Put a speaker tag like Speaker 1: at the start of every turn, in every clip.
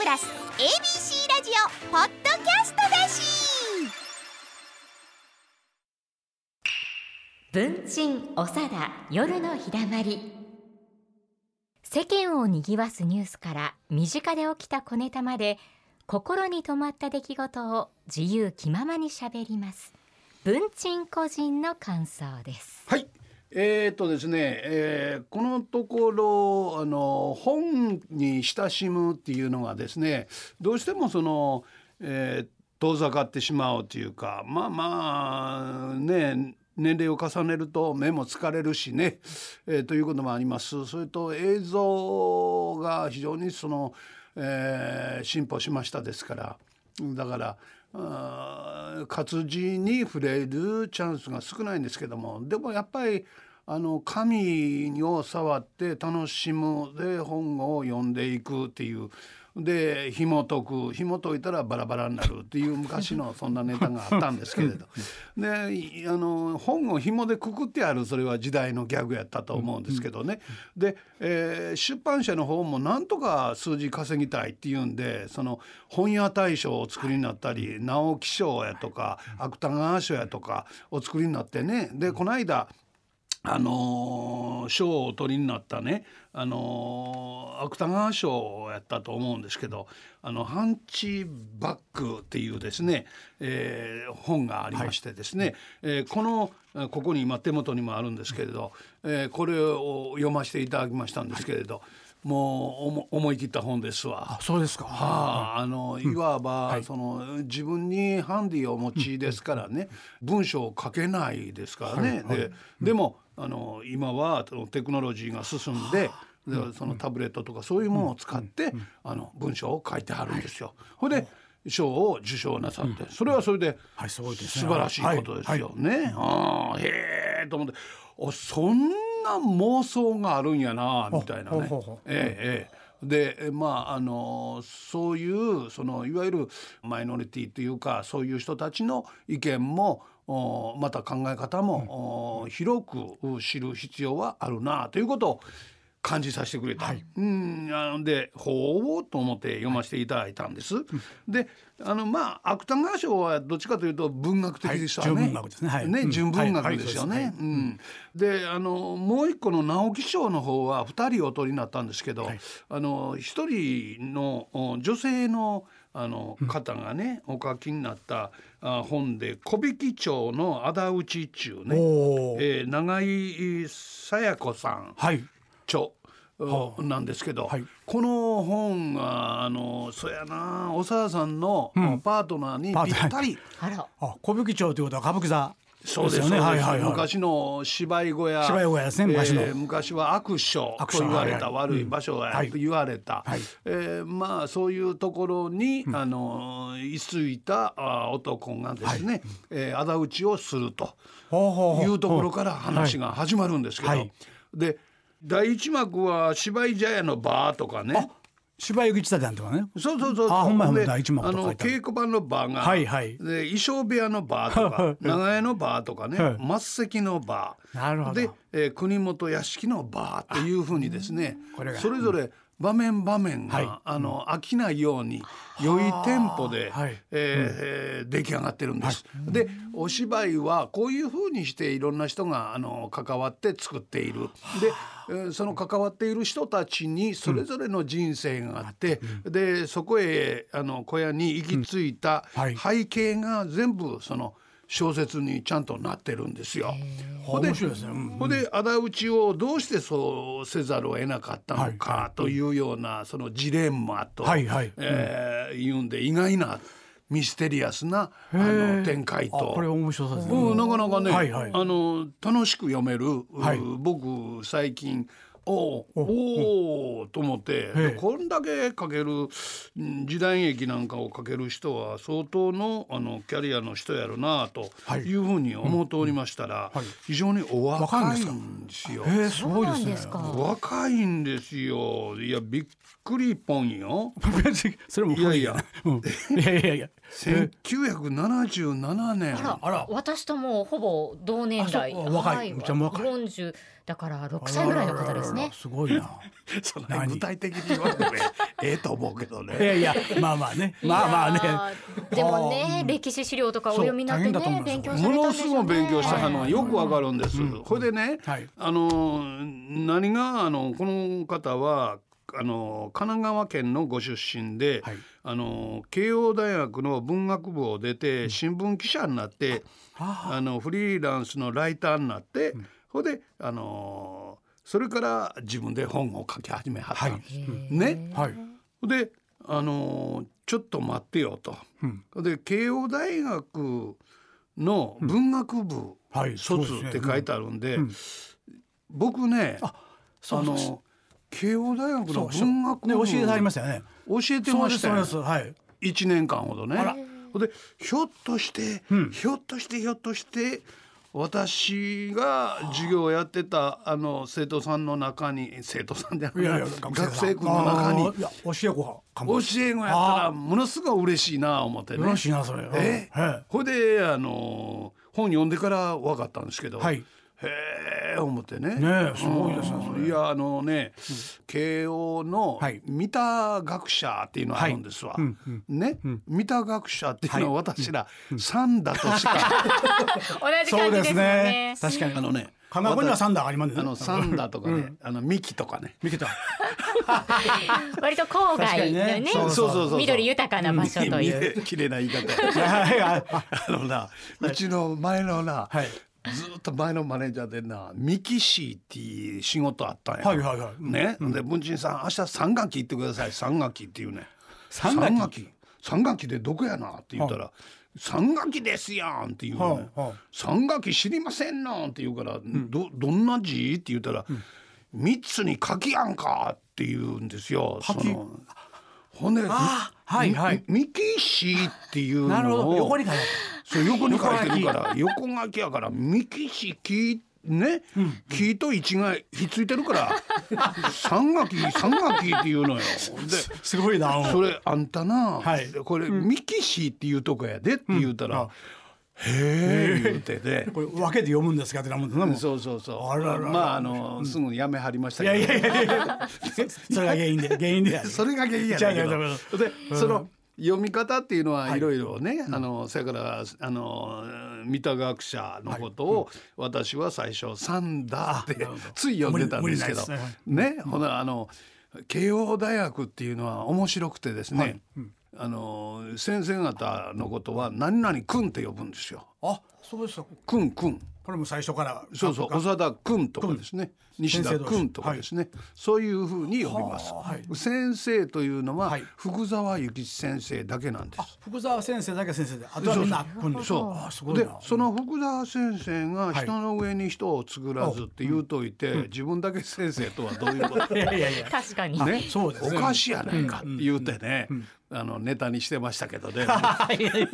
Speaker 1: プラス ABC ラジオポッドキャストだし。
Speaker 2: 文鎮おさだ夜のひだまり。世間をにぎわすニュースから身近で起きた小ネタまで心に留まった出来事を自由気ままにしゃべります。文鎮個人の感想です。
Speaker 3: はい。えー、っとですね、えーこのところあの本に親しむっていうのがですねどうしてもその、えー遠ざかってしまうというかまあまあね年齢を重ねると目も疲れるしね、えーということもあります。それと映像が非常にその、えー進歩しましたですからだから活字に触れるチャンスが少ないんですけどもでもやっぱりあの紙を触って楽しむで本を読んでいくっていうで紐解く紐解いたらバラバラになるっていう昔のそんなネタがあったんですけれど。でいあの本を紐でくくってあるそれは時代のギャグやったと思うんですけどね。で、えー出版社の方もなんとか数字稼ぎたいっていうんでその本屋大賞をお作りになったり直木賞やとか芥川賞やとかお作りになってね。でこの間あのー賞をお取りになったね、あのー芥川賞やったと思うんですけど「あのハンチバック」っていうですね、えー本がありましてですね、えーこのえーここに今手元にもあるんですけれど、えーこれを読ませていただきましたんですけれど、もう思思い切った本ですわ。
Speaker 4: そうですか。
Speaker 3: はあ、あのいわば、その自分にハンディをお持ちですからね、文章を書けないですからね、ででもあの今はテクノロジーが進んで。でそのタブレットとかそういうものを使って、あの文章を書いてはるんですよ。ほいで賞を受賞なさって、それはそれで素晴らしいことですよね。ああへえと思って。おそんな妄想があるんやなみたいなね。ええええ。でえまああのそういうそのいわゆるマイノリティというかそういう人たちの意見もおまた考え方も、お広く知る必要はあるなということを感じさせてくれた。うん。なのでほうと思って読ませていただいたんです。であのまあ芥川賞はどっちかというと文学的でしたね。
Speaker 4: はい純文学ですね。はい。うん。
Speaker 3: 純文学ですよね。
Speaker 4: はい。はい。
Speaker 3: うん、であのもう一個の直木賞の方は2人お取りになったんですけど、あの一人のお女性のあの方がね、お書きになったあ本で「小引町の仇討ち」っちゅうね、えー長井さや子さん
Speaker 4: はい。
Speaker 3: 著なんですけど、
Speaker 4: はい。
Speaker 3: この本があのそやな長田さんのパートナーにぴったり。
Speaker 2: あら。
Speaker 4: あ、小吹町ということは歌舞伎座。
Speaker 3: そうです
Speaker 4: よね。はいはいはい。
Speaker 3: 昔の芝居小屋。
Speaker 4: 芝居小屋ですね昔の。
Speaker 3: 昔は悪所と言われた悪い場所と言われた、
Speaker 4: はい。
Speaker 3: えーまあそういうところに、あの居ついたあ男がですね、えー仇討ちをするというところから話が始まるんですけど、
Speaker 4: はい。
Speaker 3: で第一幕は芝居茶屋のバーとかね
Speaker 4: 芝居口立てなんとかね。
Speaker 3: そうそうそう
Speaker 4: あほんまやほんま
Speaker 3: で
Speaker 4: 第一幕
Speaker 3: あの稽古場のバーが、
Speaker 4: はいはい。
Speaker 3: で衣装部屋のバーとか 長屋のバーとかね、
Speaker 4: はい。
Speaker 3: 末席のバー。
Speaker 4: なるほど。
Speaker 3: で、えー国本屋敷のバーっていうふうにですね
Speaker 4: これが。
Speaker 3: それぞれ場面場面が、
Speaker 4: はい。
Speaker 3: あの飽きないように良いテンポで、
Speaker 4: はい。
Speaker 3: えーえー出来上がってるんです。でお芝居はこういうふうにしていろんな人があの関わって作っている。で、えーその関わっている人たちにそれぞれの人生があって、でそこへあの小屋に行き着いた
Speaker 4: はい。
Speaker 3: 背景が全部その小説にちゃんとなってるんですよ。ほんで
Speaker 4: ね。うん
Speaker 3: で仇討ちをどうしてそうせざるを得なかったのかというようなそのジレンマと、
Speaker 4: はいはい。
Speaker 3: えーいうんで意外なミステリアスなあの展開
Speaker 4: あ、
Speaker 3: と
Speaker 4: これ面白そうですね。
Speaker 3: うん、なかなかね、
Speaker 4: はいはい。
Speaker 3: あの楽しく読める、
Speaker 4: はい。う
Speaker 3: 僕最近おおおーと思ってこんだけ書けるうん時代劇なんかを書ける人は相当のあのキャリアの人やろなと
Speaker 4: はい。
Speaker 3: いうふうに思っておりましたら、
Speaker 4: はい。
Speaker 3: 非常にお若い
Speaker 4: 若い
Speaker 3: んですよ。
Speaker 4: えー、すごいですね。
Speaker 2: そうなんですか？
Speaker 3: 若いんですよ。いやびっくりぽんよ。
Speaker 4: それも古いやな。うん。いやいやいや。
Speaker 3: 1977年。
Speaker 2: あら
Speaker 4: あら。
Speaker 2: 私ともうほぼ同年代。
Speaker 4: あそう。若い。めっちゃ若い。
Speaker 2: 40だから6歳ぐらいの方ですね。
Speaker 4: すごいな。
Speaker 3: その
Speaker 4: 何？
Speaker 3: 具体的に言われてねええと思うけど
Speaker 4: い
Speaker 3: ね。
Speaker 4: やいやまあまあね。まあまあね。
Speaker 2: でもね歴史資料とかお読みになってね勉強されたん
Speaker 3: ものごい
Speaker 2: ですしょう。ね
Speaker 3: 勉強したのはよくわかるんです。これでね、
Speaker 4: はい。
Speaker 3: あの何があのこの方はあの神奈川県のご出身で、
Speaker 4: はい。
Speaker 3: あの慶応大学の文学部を出て新聞記者になって、
Speaker 4: あ
Speaker 3: あのフリーランスのライターになって、ほ、いであのそれから自分で本を書き始めはったんです。ね。
Speaker 4: はい。
Speaker 3: であのちょっと待ってよと。
Speaker 4: うん。
Speaker 3: で慶応大学の文学部
Speaker 4: はい
Speaker 3: 卒って書いてあるんで、
Speaker 4: ん。
Speaker 3: 僕ねあの慶応大学の文学部
Speaker 4: ね教えてありましたよね。
Speaker 3: 教えてましたよ
Speaker 4: はい。
Speaker 3: 1年間ほどね。でひょっとして、
Speaker 4: うん。
Speaker 3: ひょっとしてひょっとして私が授業をやってたあの生徒さんの中に生徒さんじゃない
Speaker 4: いやいや
Speaker 3: 学生君の中に
Speaker 4: 教え子。
Speaker 3: 教え子やったらものすごい嬉しいな思ってね。
Speaker 4: よろしいなそれ。
Speaker 3: え？
Speaker 4: は
Speaker 3: ほいであの本読んでから分かったんですけど、
Speaker 4: はい
Speaker 3: へえ思ってね。
Speaker 4: ねえすごいですね
Speaker 3: いやあのね、慶応の
Speaker 4: はい。
Speaker 3: 三田学者っていうのがあるんですわ、
Speaker 4: はい。うんうん。
Speaker 3: ね、三田学者っていうのは
Speaker 4: はい。
Speaker 3: 私ら三だとしか、
Speaker 2: 同じ
Speaker 4: そうです
Speaker 2: 感じですね。
Speaker 4: ね。確かに
Speaker 3: あのね
Speaker 4: 神奈川にはサンダーがありますね。
Speaker 3: あの三だとかね、あの三木とかね。
Speaker 4: 見てた。
Speaker 2: 割と郊外のね
Speaker 4: ね。
Speaker 3: そうそうそう
Speaker 2: 緑豊かな場所という。
Speaker 3: 綺麗な言い方。あのな、うちの前のな、
Speaker 4: はい
Speaker 3: ずっと前のマネージャーでなミキシーっていう仕事あったんや、
Speaker 4: はいはいはい。
Speaker 3: ね、で文鎮さん明日三学期行ってください。三学期っていうね。
Speaker 4: 三学期？
Speaker 3: 期。三学期でどこやなって言ったら、三学期ですやんって言うのね、
Speaker 4: はあはあ
Speaker 3: 三学期知りませんのって言うから、どどんな字？って言ったら、三つに書きやんかって言うんですよ。そのほんで、
Speaker 4: あはいはい。
Speaker 3: ミキシーっていう
Speaker 4: なるほど。
Speaker 3: のを
Speaker 4: 横に書いて
Speaker 3: そう横に書いてるから横書きやからミキシキね、木と一がひっついてるから 三書き三書きっていうのよ。で
Speaker 4: すごいな。
Speaker 3: それあんたな、
Speaker 4: はい
Speaker 3: これ、ミキシーっていうとこやでって言うたら、へえ言うてね。
Speaker 4: これ分けて読むんですかってなもんね
Speaker 3: そうそうそう。
Speaker 4: あららら
Speaker 3: まああの、すぐやめはりましたけど。
Speaker 4: いやいやいやそれが原因で原因で
Speaker 3: それが原因や。で、その読み方っていうのはいろいろね、あのそれからあの三田学者のことを私は最初サンダーってつい読んでたんですけどね、ほなあの慶応大学っていうのは面白くてですね。あの先生方のことは何々君って呼ぶんですよ。
Speaker 4: あそうです。か
Speaker 3: 君君。
Speaker 4: これも最初から。
Speaker 3: そうそう。長田君とかですね。西田
Speaker 4: 先生同士
Speaker 3: 君とかですね、そういうふうに呼びます、先生というのは
Speaker 4: はい。
Speaker 3: 福沢諭吉先生だけなんです、
Speaker 4: 福沢先生だけ先生で。あとは
Speaker 3: そうで
Speaker 4: な。
Speaker 3: その福沢先生が
Speaker 4: はい。
Speaker 3: 人の上に人を作らずって言うといて、自分だけ先生とはどういうこと
Speaker 4: いやいやいや。
Speaker 2: 確かに。
Speaker 3: ね。
Speaker 4: そうですね。
Speaker 3: おかしいやないかって言うてね、あのネタにしてましたけどね。
Speaker 4: いやいや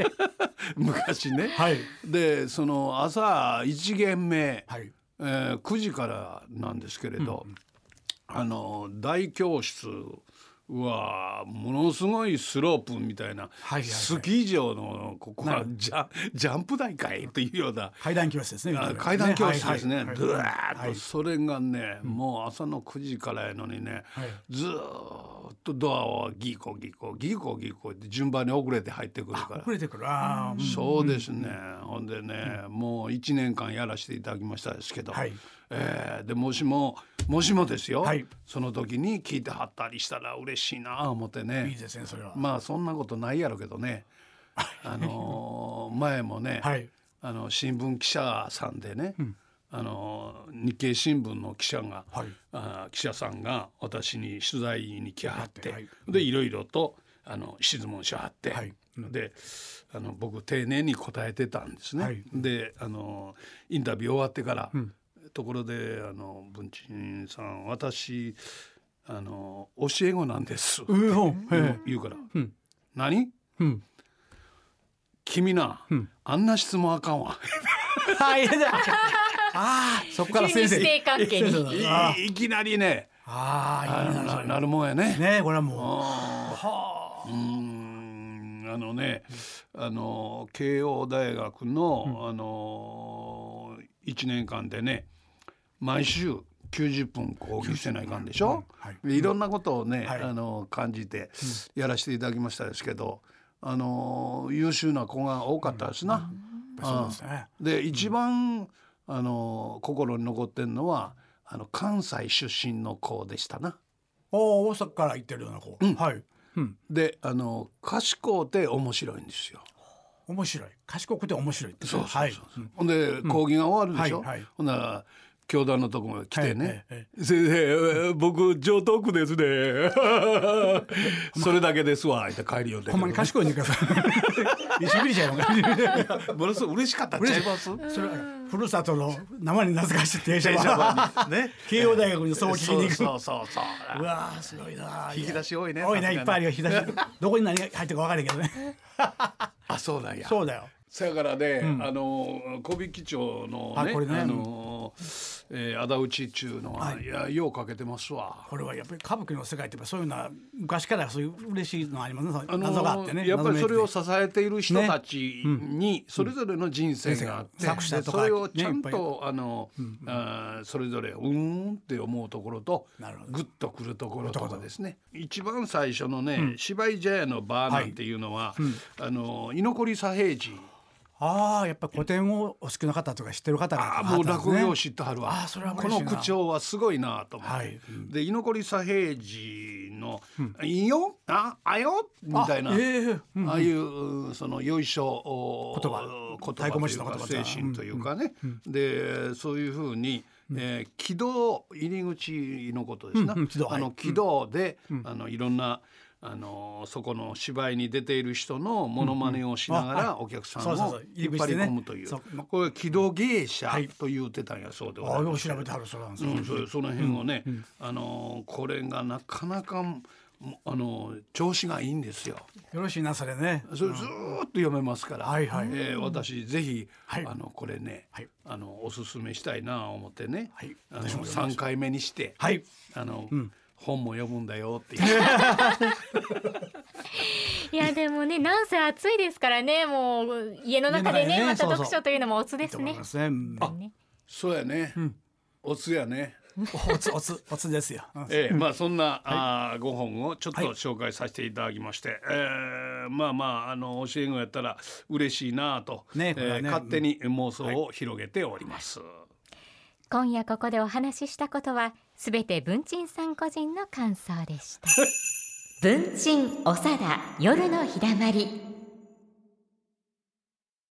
Speaker 3: 昔ね、
Speaker 4: はい。
Speaker 3: でその朝一限目、
Speaker 4: はい。
Speaker 3: えー9時からなんですけれど、あの大教室はものすごいスロープみたいな、スキー場のここはジャジャンプ台かいというような。
Speaker 4: 階段教室ですね
Speaker 3: あ階段教室ですね。
Speaker 4: はいはい
Speaker 3: ドワ
Speaker 4: はい
Speaker 3: ーッとそれがね、もう朝の9時からやのにね、
Speaker 4: はい
Speaker 3: ずーっとドアをギコギコギコギコって順番に遅れて入ってくるから
Speaker 4: 遅。れてくる
Speaker 3: そうですね、ほんでね、もう1年間やらせていただきましたですけど、
Speaker 4: はい
Speaker 3: えーでもしももしもですよ、
Speaker 4: はい。
Speaker 3: その時に聞いてはったりしたら嬉しいな思ってね。
Speaker 4: いいですねそれは。
Speaker 3: まあそんなことないやろけどね。あのー前もね、
Speaker 4: はい。
Speaker 3: あの新聞記者さんでね、あの日経新聞の記者が、
Speaker 4: はい。
Speaker 3: あ記者さんが私に取材に来はって、
Speaker 4: はい。
Speaker 3: でいろいろとあの質問しはって、
Speaker 4: はい。
Speaker 3: であの僕丁寧に答えてたんですね。
Speaker 4: はい。
Speaker 3: であのインタビュー終わってから、ところであの文鎮さん私あの教え子なんです。
Speaker 4: うんうんえ
Speaker 3: 言うから、
Speaker 4: ん。
Speaker 3: 何？
Speaker 4: うん。
Speaker 3: 君な、あんな質問あかんわ。
Speaker 4: えはいいやあーそこから先生。
Speaker 2: 関係に。
Speaker 4: 先生だあ
Speaker 3: いいきなりね。
Speaker 4: あーいいな
Speaker 3: るもんやね。
Speaker 4: ねこれはもう。
Speaker 3: うーんあのね、あの慶応大学の、あの1年間でね毎週90分講義してないかんでしょ、
Speaker 4: はい
Speaker 3: でいろんなことをね、
Speaker 4: はい
Speaker 3: あの感じてやらせていただきましたですけど、あの優秀な子が多かったですな。
Speaker 4: で
Speaker 3: 一番あの心に残ってんのはあの関西出身の子でしたな。
Speaker 4: おお大阪から行ってるような子。はい。うん。
Speaker 3: であの賢うて面白いんですよ。
Speaker 4: 面白い。賢くて面白いって。
Speaker 3: そうそうそう
Speaker 4: はい。
Speaker 3: ほんで講義が終わるでしょ？
Speaker 4: はいはい
Speaker 3: ほんなら教団のとこが来てね
Speaker 4: はいはい「
Speaker 3: 先生僕上等句ですね それだけですわ」って帰りよ
Speaker 4: ほんまに賢いねんから。一緒にちゃ。
Speaker 3: ものすごい嬉しかったんちゃいます？
Speaker 4: それはふるさとの生に懐かしい停車場。
Speaker 3: ね
Speaker 4: 慶応大学にそう聞きに行く。
Speaker 3: そうそうそうそう
Speaker 4: うわーすごいな。
Speaker 3: 引き出し多いね
Speaker 4: 多いいっぱいあるよ引き出し。どこに何が入ってるか分からんけどね。
Speaker 3: あそうなんや
Speaker 4: そうだよ。
Speaker 3: そやからね、あの小引町のね
Speaker 4: あこれね
Speaker 3: あの、えー、仇討ちっちゅうのは、
Speaker 4: はい。
Speaker 3: い、やようかけてますわ。
Speaker 4: これはやっぱり歌舞伎の世界ってそういうのは昔からそういう嬉しいのありますね。
Speaker 3: あの
Speaker 4: 謎があってね。
Speaker 3: やっぱりそれを
Speaker 4: 謎
Speaker 3: 支えている人たちにそれぞれの人生があって、
Speaker 4: 人生が作詞だとか
Speaker 3: でそれをちゃんと、あの、あーそれぞれうーんって思うところとグッとくるところとかですね。一番最初のね、芝居茶屋のバーなんていうのは、あの居残り左平次
Speaker 4: ああやっぱ古典をお好きな方とか知ってる方が
Speaker 3: あーもう落語を知ってはる。わ。
Speaker 4: あーそれは
Speaker 3: この口調はすごいなと思って。
Speaker 4: はい。
Speaker 3: で居残り左平次の「いいよ？ああよ」みたいな。あ,、
Speaker 4: あええうん
Speaker 3: あいうそのよいしょお
Speaker 4: 言葉
Speaker 3: 言
Speaker 4: 太鼓持ちの
Speaker 3: というか。精神というかね、でそういうふうに、えー軌道入り口のことですな、
Speaker 4: うんうん軌道はい。
Speaker 3: あの軌道で、あのいろんなあのそこの芝居に出ている人のモノマネをしながらお客さんを引っ張り込むという。これ軌道芸者
Speaker 4: はい。
Speaker 3: と言うてたんやそうでございます。
Speaker 4: 調べてはるそれなんですよ
Speaker 3: うん、その辺をね、あのこれがなかなかもあの調子がいいんですよ。
Speaker 4: よろしいなそれね。
Speaker 3: それずーっと読めますから、
Speaker 4: はいはい。
Speaker 3: えー私ぜひ、
Speaker 4: はい。
Speaker 3: あのこれね、
Speaker 4: はい。
Speaker 3: あのおすすめしたいな思ってね、
Speaker 4: はい。
Speaker 3: あの
Speaker 4: 私も読みま
Speaker 3: 3回目にして、
Speaker 4: はい。
Speaker 3: あの、本も読むんだよっていう。
Speaker 2: いやでもねなんせ暑いですからねもう家の中でね
Speaker 4: ね
Speaker 2: また
Speaker 4: そうそう
Speaker 2: 読書というのもおつですね
Speaker 4: と思いま。すね。うん
Speaker 2: ね
Speaker 3: そうやね、おつやね。
Speaker 4: おつおつおつですよ。うん
Speaker 3: ええまあそんな、あー5本をちょっと紹介させていただきまして、えーまあまああの教え子やったら嬉しいなと、
Speaker 4: ねね
Speaker 3: えー勝手に妄想を広げております。
Speaker 2: 今夜ここでお話ししたことはすべて文鎮さん個人の感想でした。文鎮おさだ夜のひだまり。